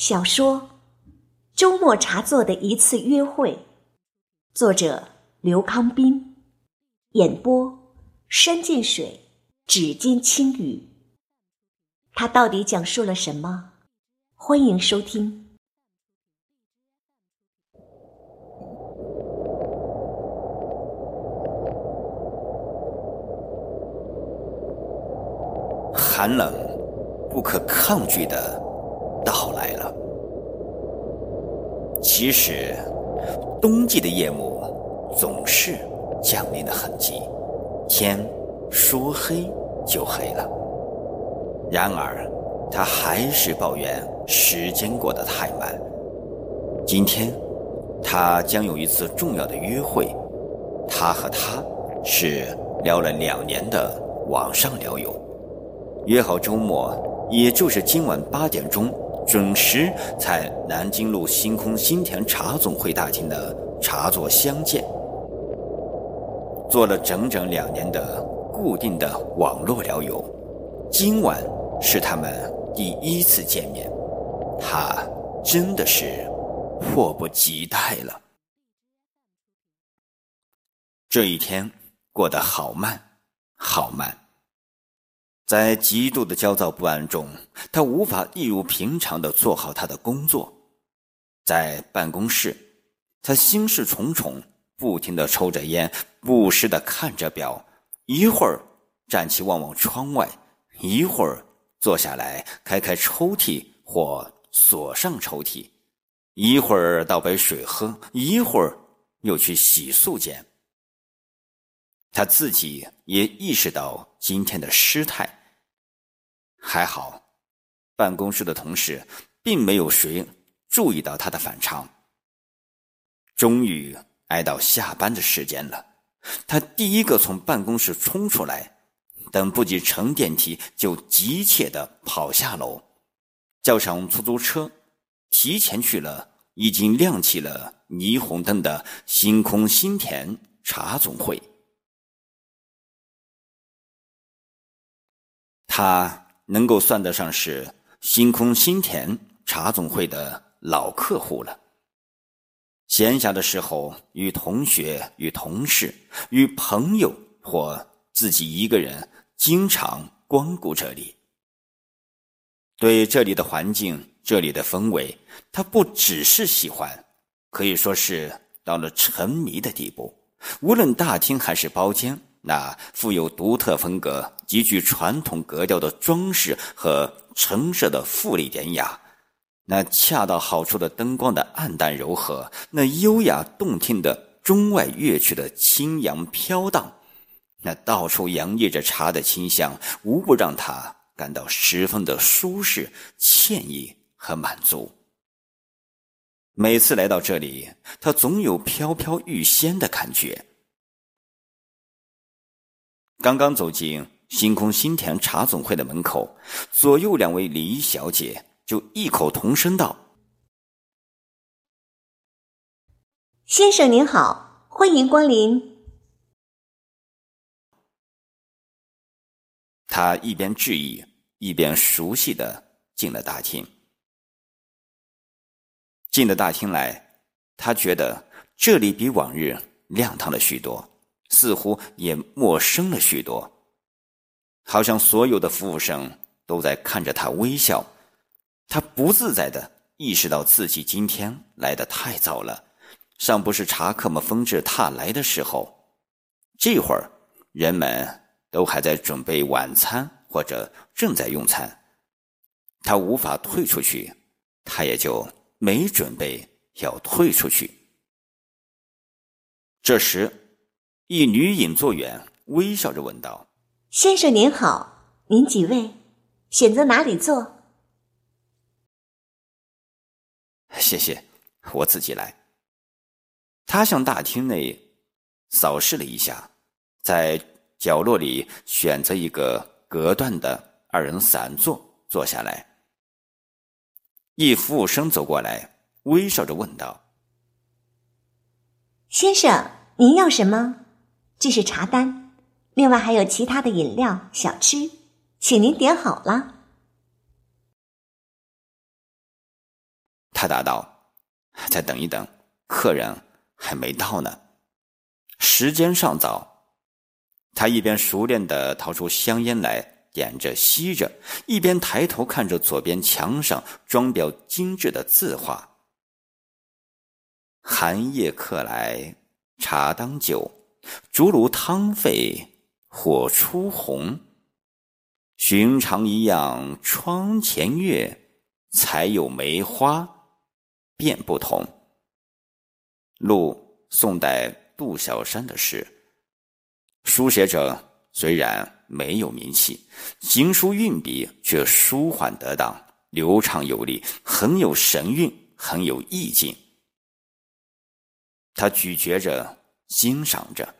小说《周末茶座的一次约会》，作者刘康斌，演播山涧水，指尖轻语。他到底讲述了什么？欢迎收听。寒冷，不可抗拒的。到来了。其实，冬季的夜幕总是降临的很急，天说黑就黑了。然而，他还是抱怨时间过得太慢。今天，他将有一次重要的约会。他和他是聊了两年的网上聊友，约好周末，也就是今晚八点钟。准时在南京路星空新田茶总会大厅的茶座相见，做了整整两年的固定的网络聊友，今晚是他们第一次见面，他真的是迫不及待了。这一天过得好慢，好慢。在极度的焦躁不安中，他无法一如平常的做好他的工作。在办公室，他心事重重，不停的抽着烟，不时的看着表，一会儿站起望望窗外，一会儿坐下来开开抽屉或锁上抽屉，一会儿倒杯水喝，一会儿又去洗漱间。他自己也意识到今天的失态。还好，办公室的同事并没有谁注意到他的反常。终于挨到下班的时间了，他第一个从办公室冲出来，等不及乘电梯，就急切的跑下楼，叫上出租车，提前去了已经亮起了霓虹灯的星空新田茶总会。他。能够算得上是星空新田茶总会的老客户了。闲暇的时候，与同学、与同事、与朋友或自己一个人，经常光顾这里。对这里的环境、这里的氛围，他不只是喜欢，可以说是到了沉迷的地步。无论大厅还是包间。那富有独特风格、极具传统格调的装饰和陈设的富丽典雅，那恰到好处的灯光的暗淡柔和，那优雅动听的中外乐曲的轻扬飘荡，那到处洋溢着茶的清香，无不让他感到十分的舒适、惬意和满足。每次来到这里，他总有飘飘欲仙的感觉。刚刚走进星空新田茶总会的门口，左右两位礼仪小姐就异口同声道：“先生您好，欢迎光临。”他一边致意，一边熟悉的进了大厅。进了大厅来，他觉得这里比往日亮堂了许多。似乎也陌生了许多，好像所有的服务生都在看着他微笑。他不自在的意识到自己今天来的太早了，尚不是茶客们纷至沓来的时候。这会儿，人们都还在准备晚餐或者正在用餐。他无法退出去，他也就没准备要退出去。这时。一女引座员微笑着问道：“先生您好，您几位？选择哪里坐？”“谢谢，我自己来。”他向大厅内扫视了一下，在角落里选择一个隔断的二人散座坐下来。一服务生走过来，微笑着问道：“先生，您要什么？”这是茶单，另外还有其他的饮料、小吃，请您点好了。他答道：“再等一等，客人还没到呢，时间尚早。”他一边熟练地掏出香烟来点着吸着，一边抬头看着左边墙上装裱精致的字画：“寒夜客来茶当酒，竹炉汤沸火初红。寻常一样窗前月，才有梅花便不同。”录宋代杜小山的诗。书写者虽然没有名气，行书运笔却舒缓得当、流畅有力，很有神韵，很有意境。他咀嚼着，欣赏着，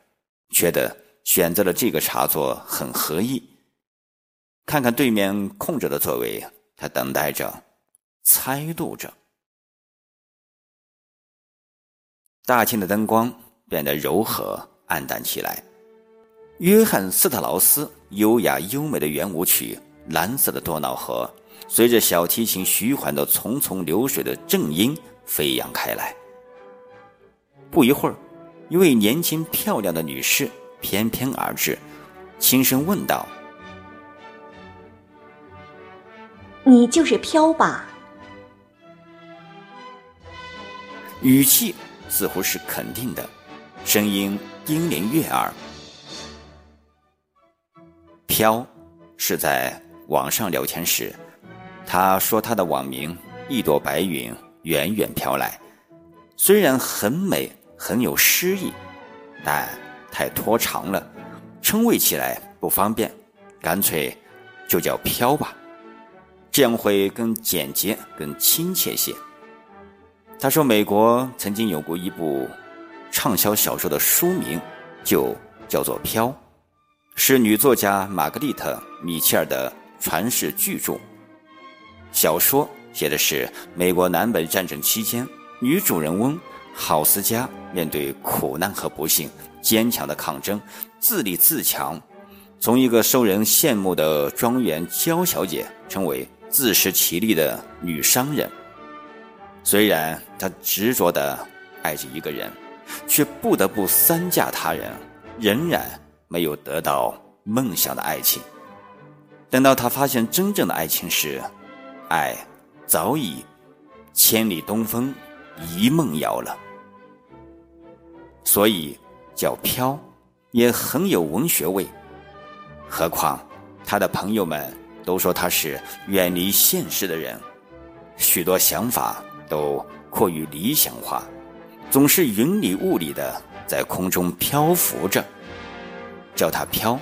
觉得选择了这个茶座很合意。看看对面空着的座位，他等待着，猜度着。大厅的灯光变得柔和、暗淡起来。约翰斯特劳斯优雅优美的圆舞曲《蓝色的多瑙河》，随着小提琴徐缓的淙淙流水的正音飞扬开来。不一会儿，一位年轻漂亮的女士翩翩而至，轻声问道：“你就是飘吧？”语气似乎是肯定的，声音叮咛悦耳。飘，是在网上聊天时，他说他的网名一朵白云远远飘来，虽然很美很有诗意，但太拖长了，称谓起来不方便，干脆就叫飘吧，这样会更简洁更亲切些。他说美国曾经有过一部畅销小说的书名，就叫做飘。是女作家玛格丽特·米切尔的传世巨著。小说写的是美国南北战争期间，女主人翁郝思嘉面对苦难和不幸，坚强的抗争，自立自强，从一个受人羡慕的庄园娇小姐，成为自食其力的女商人。虽然她执着的爱着一个人，却不得不三嫁他人，仍然。没有得到梦想的爱情，等到他发现真正的爱情时，爱早已千里东风一梦遥了。所以叫飘，也很有文学味。何况他的朋友们都说他是远离现实的人，许多想法都过于理想化，总是云里雾里的在空中漂浮着。叫他飘，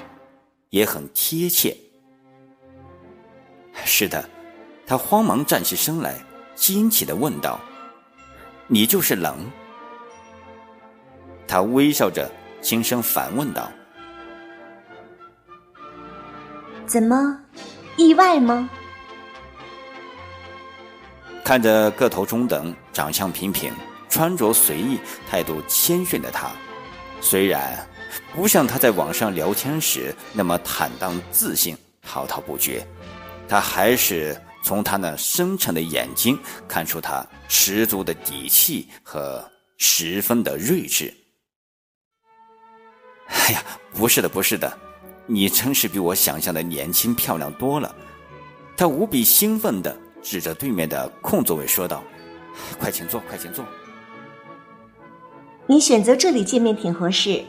也很贴切。是的，他慌忙站起身来，惊奇的问道：“你就是冷？”他微笑着，轻声反问道：“怎么，意外吗？”看着个头中等、长相平平、穿着随意、态度谦逊的他，虽然。不像他在网上聊天时那么坦荡自信、滔滔不绝，他还是从他那深沉的眼睛看出他十足的底气和十分的睿智。哎呀，不是的，不是的，你真是比我想象的年轻漂亮多了。他无比兴奋地指着对面的空座位说道：“快请坐，快请坐。你选择这里见面挺合适。”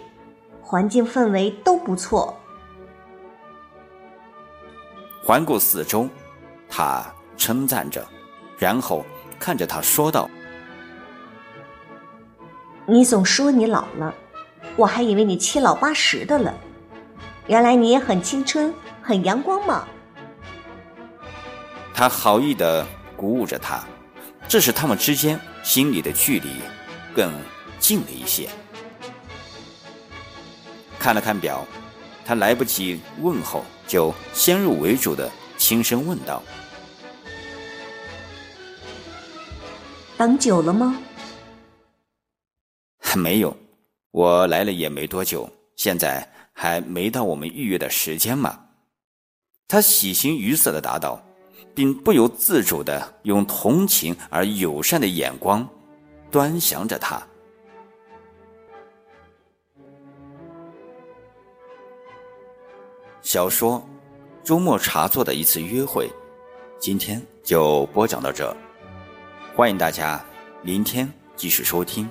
环境氛围都不错。环顾四周，他称赞着，然后看着他说道：“你总说你老了，我还以为你七老八十的了。原来你也很青春，很阳光嘛。”他好意的鼓舞着他，这使他们之间心里的距离更近了一些。看了看表，他来不及问候，就先入为主的轻声问道：“等久了吗？”“还没有，我来了也没多久，现在还没到我们预约的时间嘛。”他喜形于色的答道，并不由自主的用同情而友善的眼光端详着他。小说《周末茶座的一次约会》，今天就播讲到这，欢迎大家明天继续收听。